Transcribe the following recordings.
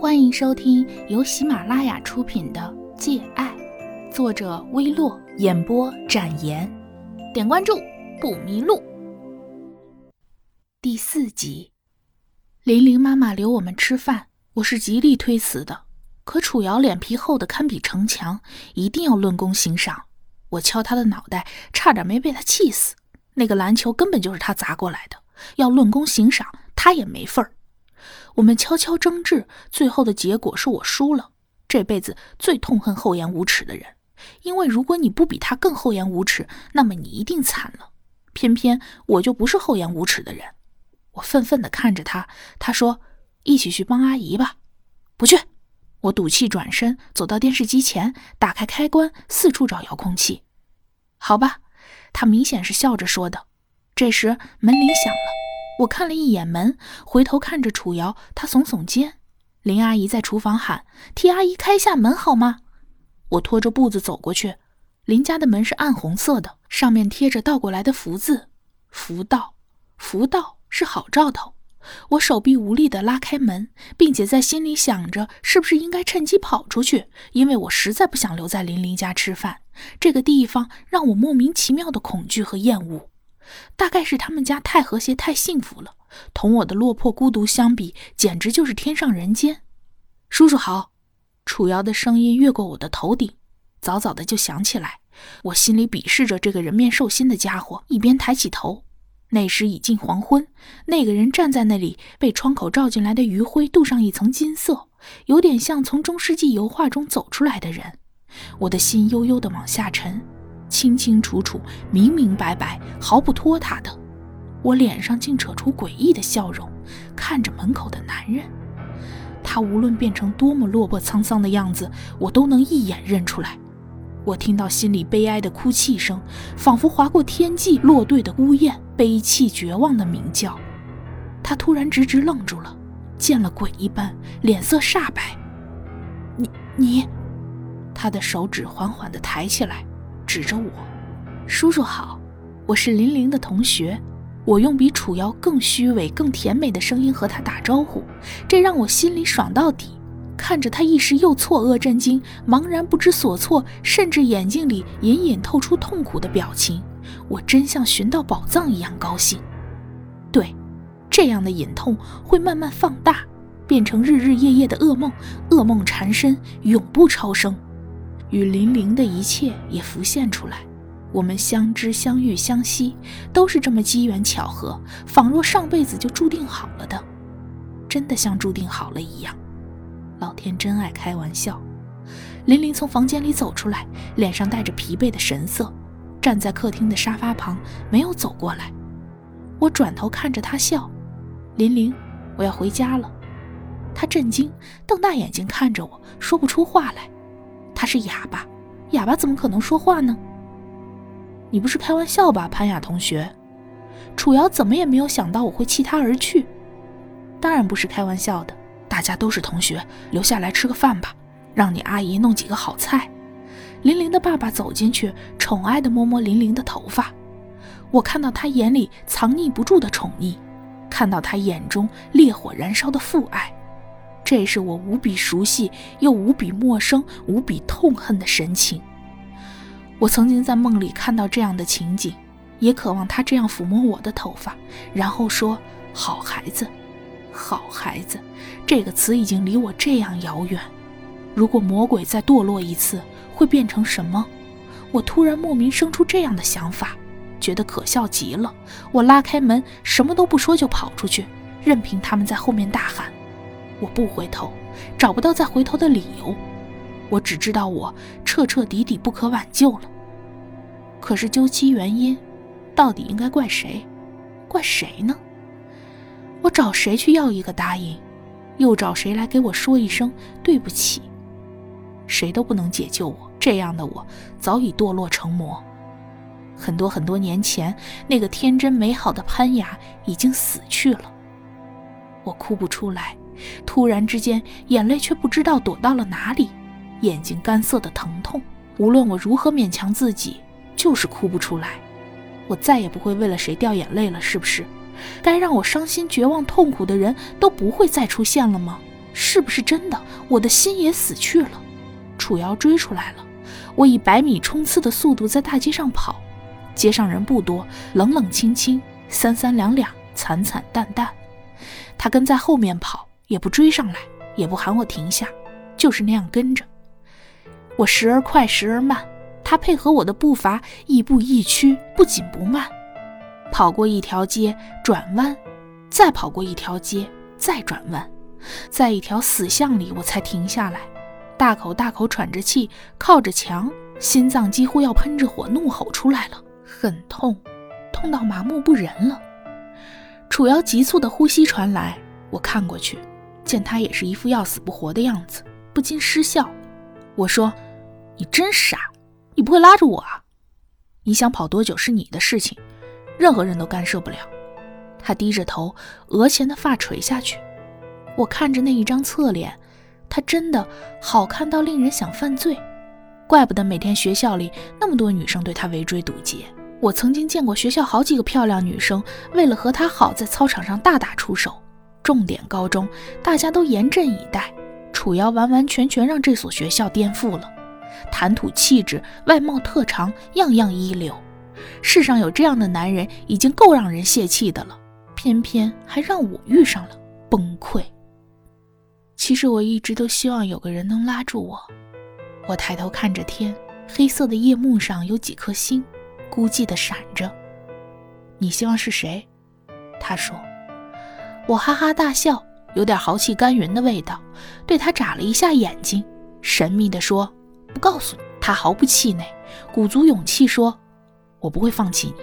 欢迎收听由喜马拉雅出品的《借爱》，作者微洛，演播展颜。点关注不迷路。第四集，玲玲妈妈留我们吃饭，我是极力推辞的。可楚瑶脸皮厚的堪比城墙，一定要论功行赏。我敲他的脑袋，差点没被他气死。那个篮球根本就是他砸过来的，要论功行赏，他也没份儿。我们悄悄争执，最后的结果是我输了。这辈子最痛恨厚颜无耻的人，因为如果你不比他更厚颜无耻，那么你一定惨了。偏偏我就不是厚颜无耻的人。我愤愤地看着他，他说：“一起去帮阿姨吧。”不去。我赌气转身走到电视机前，打开开关，四处找遥控器。好吧，他明显是笑着说的。这时门铃响了。我看了一眼门，回头看着楚瑶，她耸耸肩。林阿姨在厨房喊：“替阿姨开下门好吗？”我拖着步子走过去。林家的门是暗红色的，上面贴着倒过来的福字，“福到，福到”是好兆头。我手臂无力地拉开门，并且在心里想着，是不是应该趁机跑出去，因为我实在不想留在林林家吃饭。这个地方让我莫名其妙的恐惧和厌恶。大概是他们家太和谐、太幸福了，同我的落魄孤独相比，简直就是天上人间。叔叔好，楚瑶的声音越过我的头顶，早早的就响起来。我心里鄙视着这个人面兽心的家伙，一边抬起头。那时已近黄昏，那个人站在那里，被窗口照进来的余晖镀上一层金色，有点像从中世纪油画中走出来的人。我的心悠悠的往下沉。清清楚楚、明明白白、毫不拖沓的，我脸上竟扯出诡异的笑容，看着门口的男人。他无论变成多么落魄沧桑的样子，我都能一眼认出来。我听到心里悲哀的哭泣声，仿佛划过天际落队的孤雁，悲泣绝望的鸣叫。他突然直直愣住了，见了鬼一般，脸色煞白。你你，他的手指缓缓地抬起来。指着我，叔叔好，我是林玲的同学。我用比楚瑶更虚伪、更甜美的声音和他打招呼，这让我心里爽到底。看着他一时又错愕、震惊、茫然不知所措，甚至眼睛里隐隐透出痛苦的表情，我真像寻到宝藏一样高兴。对，这样的隐痛会慢慢放大，变成日日夜夜的噩梦，噩梦缠身，永不超生。与林玲的一切也浮现出来，我们相知、相遇、相惜，都是这么机缘巧合，仿若上辈子就注定好了的，真的像注定好了一样。老天真爱开玩笑。林玲从房间里走出来，脸上带着疲惫的神色，站在客厅的沙发旁，没有走过来。我转头看着她笑：“林玲，我要回家了。”她震惊，瞪大眼睛看着我，说不出话来。他是哑巴，哑巴怎么可能说话呢？你不是开玩笑吧，潘雅同学？楚瑶怎么也没有想到我会弃他而去。当然不是开玩笑的，大家都是同学，留下来吃个饭吧，让你阿姨弄几个好菜。林玲的爸爸走进去，宠爱地摸摸林玲的头发。我看到他眼里藏匿不住的宠溺，看到他眼中烈火燃烧的父爱。这是我无比熟悉又无比陌生、无比痛恨的神情。我曾经在梦里看到这样的情景，也渴望他这样抚摸我的头发，然后说：“好孩子，好孩子。”这个词已经离我这样遥远。如果魔鬼再堕落一次，会变成什么？我突然莫名生出这样的想法，觉得可笑极了。我拉开门，什么都不说就跑出去，任凭他们在后面大喊。我不回头，找不到再回头的理由。我只知道我彻彻底底不可挽救了。可是究其原因，到底应该怪谁？怪谁呢？我找谁去要一个答应？又找谁来给我说一声对不起？谁都不能解救我。这样的我早已堕落成魔。很多很多年前，那个天真美好的潘雅已经死去了。我哭不出来。突然之间，眼泪却不知道躲到了哪里，眼睛干涩的疼痛。无论我如何勉强自己，就是哭不出来。我再也不会为了谁掉眼泪了，是不是？该让我伤心、绝望、痛苦的人都不会再出现了吗？是不是真的？我的心也死去了。楚瑶追出来了，我以百米冲刺的速度在大街上跑，街上人不多，冷冷清清，三三两两，惨惨淡淡。他跟在后面跑，也不追上来，也不喊我停下，就是那样跟着。我时而快，时而慢，他配合我的步伐，亦步亦趋，不紧不慢。跑过一条街，转弯，再跑过一条街，再转弯，在一条死巷里，我才停下来，大口大口喘着气，靠着墙，心脏几乎要喷着火，怒吼出来了，很痛，痛到麻木不仁了。楚瑶急促的呼吸传来，我看过去，见他也是一副要死不活的样子，不禁失笑。我说：“你真傻，你不会拉着我啊？你想跑多久是你的事情。”任何人都干涉不了。他低着头，额前的发垂下去。我看着那一张侧脸，他真的好看到令人想犯罪。怪不得每天学校里那么多女生对他围追堵截。我曾经见过学校好几个漂亮女生为了和他好，在操场上大打出手。重点高中，大家都严阵以待。楚瑶完完全全让这所学校颠覆了，谈吐气质、外貌特长，样样一流。世上有这样的男人已经够让人泄气的了，偏偏还让我遇上了，崩溃。其实我一直都希望有个人能拉住我。我抬头看着天，黑色的夜幕上有几颗星，孤寂的闪着。你希望是谁？他说。我哈哈大笑，有点豪气干云的味道，对他眨了一下眼睛，神秘地说：“不告诉你。”他毫不气馁，鼓足勇气说。我不会放弃你，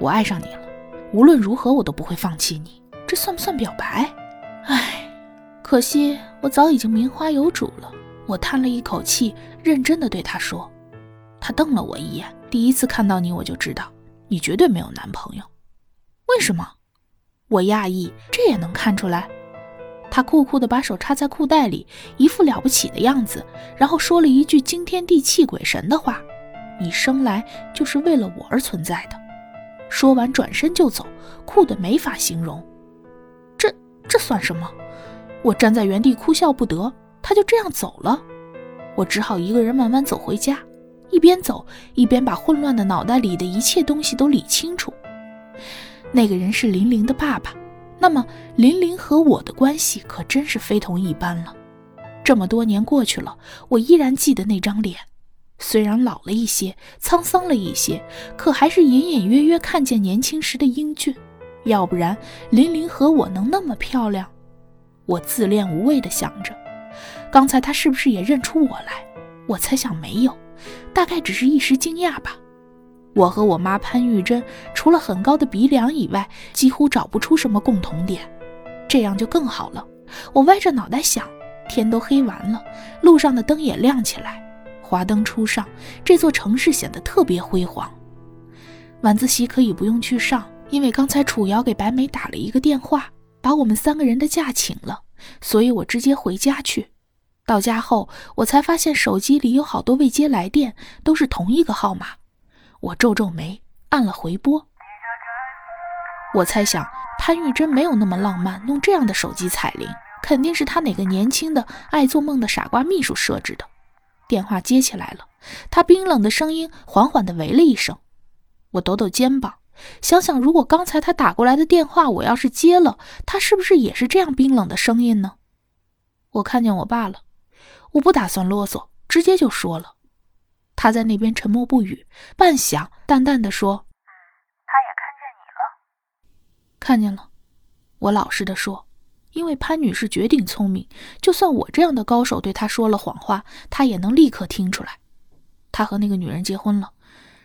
我爱上你了，无论如何我都不会放弃你。这算不算表白？唉，可惜我早已经名花有主了。我叹了一口气，认真的对他说。他瞪了我一眼，第一次看到你我就知道，你绝对没有男朋友。为什么？我讶异，这也能看出来？他酷酷的把手插在裤袋里，一副了不起的样子，然后说了一句惊天地泣鬼神的话。你生来就是为了我而存在的。说完，转身就走，酷的没法形容。这这算什么？我站在原地哭笑不得。他就这样走了，我只好一个人慢慢走回家，一边走一边把混乱的脑袋里的一切东西都理清楚。那个人是林玲的爸爸，那么林玲和我的关系可真是非同一般了。这么多年过去了，我依然记得那张脸。虽然老了一些，沧桑了一些，可还是隐隐约约看见年轻时的英俊。要不然，林玲和我能那么漂亮？我自恋无畏地想着，刚才他是不是也认出我来？我猜想没有，大概只是一时惊讶吧。我和我妈潘玉珍，除了很高的鼻梁以外，几乎找不出什么共同点。这样就更好了。我歪着脑袋想，天都黑完了，路上的灯也亮起来。华灯初上，这座城市显得特别辉煌。晚自习可以不用去上，因为刚才楚瑶给白梅打了一个电话，把我们三个人的假请了，所以我直接回家去。到家后，我才发现手机里有好多未接来电，都是同一个号码。我皱皱眉，按了回拨。我猜想潘玉珍没有那么浪漫，弄这样的手机彩铃，肯定是她哪个年轻的爱做梦的傻瓜秘书设置的。电话接起来了，她冰冷的声音缓缓地喂了一声。我抖抖肩膀，想想如果刚才她打过来的电话，我要是接了，她是不是也是这样冰冷的声音呢？我看见我爸了，我不打算啰嗦，直接就说了。他在那边沉默不语，半晌，淡淡的说：“嗯，他也看见你了。”看见了，我老实的说。因为潘女士绝顶聪明，就算我这样的高手对她说了谎话，她也能立刻听出来。她和那个女人结婚了，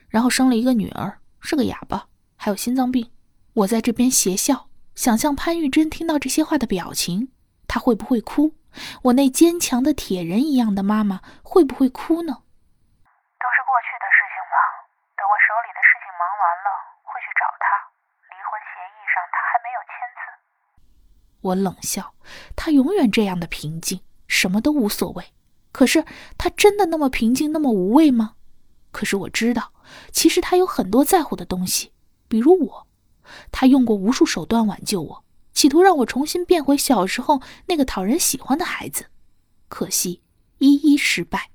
然后生了一个女儿，是个哑巴，还有心脏病。我在这边邪笑，想象潘玉珍听到这些话的表情，她会不会哭？我那坚强的铁人一样的妈妈会不会哭呢？都是过去的事情了，等我手里的事情忙完了，会去找他。离婚协议上他还没有签字。我冷笑，他永远这样的平静，什么都无所谓。可是他真的那么平静，那么无畏吗？可是我知道，其实他有很多在乎的东西，比如我。他用过无数手段挽救我，企图让我重新变回小时候那个讨人喜欢的孩子。可惜，一一失败。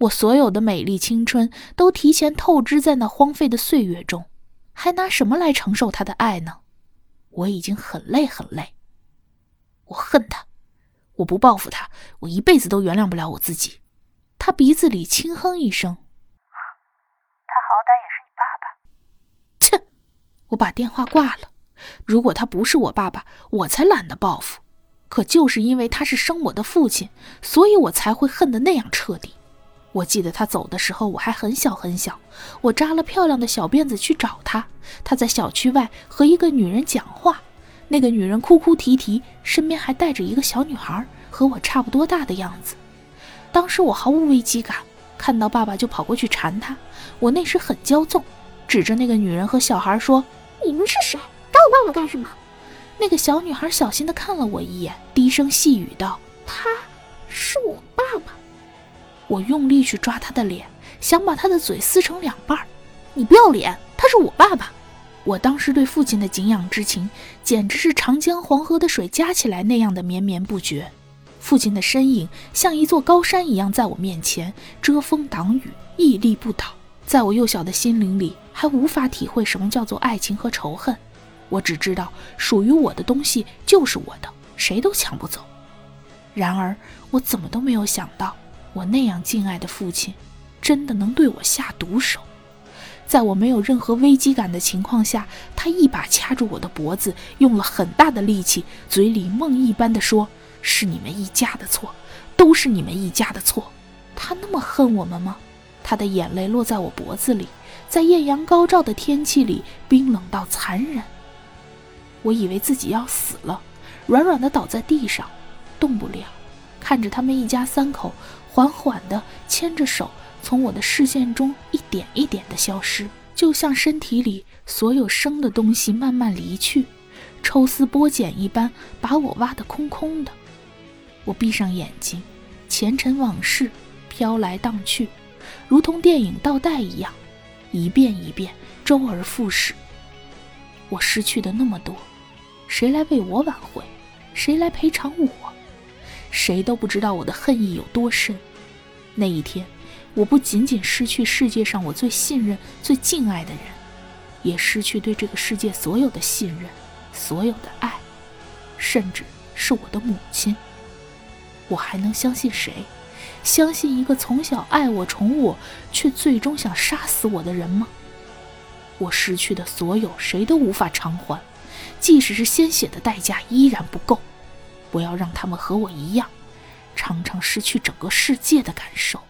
我所有的美丽青春都提前透支在那荒废的岁月中，还拿什么来承受他的爱呢？我已经很累很累。我恨他，我不报复他，我一辈子都原谅不了我自己。他鼻子里轻哼一声：“他好歹也是你爸爸。”切！我把电话挂了。如果他不是我爸爸，我才懒得报复。可就是因为他是生我的父亲，所以我才会恨得那样彻底。我记得他走的时候，我还很小很小。我扎了漂亮的小辫子去找他，他在小区外和一个女人讲话。那个女人哭哭啼啼，身边还带着一个小女孩，和我差不多大的样子。当时我毫无危机感，看到爸爸就跑过去缠他。我那时很骄纵，指着那个女人和小孩说：“你们是谁？打我爸爸干什么？”那个小女孩小心地看了我一眼，低声细语道：“他是我爸爸。”我用力去抓他的脸，想把他的嘴撕成两半。你不要脸！他是我爸爸。我当时对父亲的敬仰之情，简直是长江黄河的水加起来那样的绵绵不绝。父亲的身影像一座高山一样在我面前遮风挡雨，屹立不倒。在我幼小的心灵里，还无法体会什么叫做爱情和仇恨。我只知道，属于我的东西就是我的，谁都抢不走。然而，我怎么都没有想到，我那样敬爱的父亲，真的能对我下毒手。在我没有任何危机感的情况下，他一把掐住我的脖子，用了很大的力气，嘴里梦一般的说：“是你们一家的错，都是你们一家的错。”他那么恨我们吗？他的眼泪落在我脖子里，在艳阳高照的天气里，冰冷到残忍。我以为自己要死了，软软的倒在地上，动不了，看着他们一家三口缓缓的牵着手。从我的视线中一点一点的消失，就像身体里所有生的东西慢慢离去，抽丝剥茧一般把我挖得空空的。我闭上眼睛，前尘往事飘来荡去，如同电影倒带一样，一遍一遍，周而复始。我失去的那么多，谁来为我挽回？谁来赔偿我？谁都不知道我的恨意有多深。那一天。我不仅仅失去世界上我最信任、最敬爱的人，也失去对这个世界所有的信任、所有的爱，甚至是我的母亲。我还能相信谁？相信一个从小爱我、宠我，却最终想杀死我的人吗？我失去的所有，谁都无法偿还，即使是鲜血的代价，依然不够。不要让他们和我一样，常常失去整个世界的感受。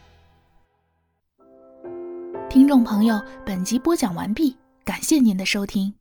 听众朋友，本集播讲完毕，感谢您的收听。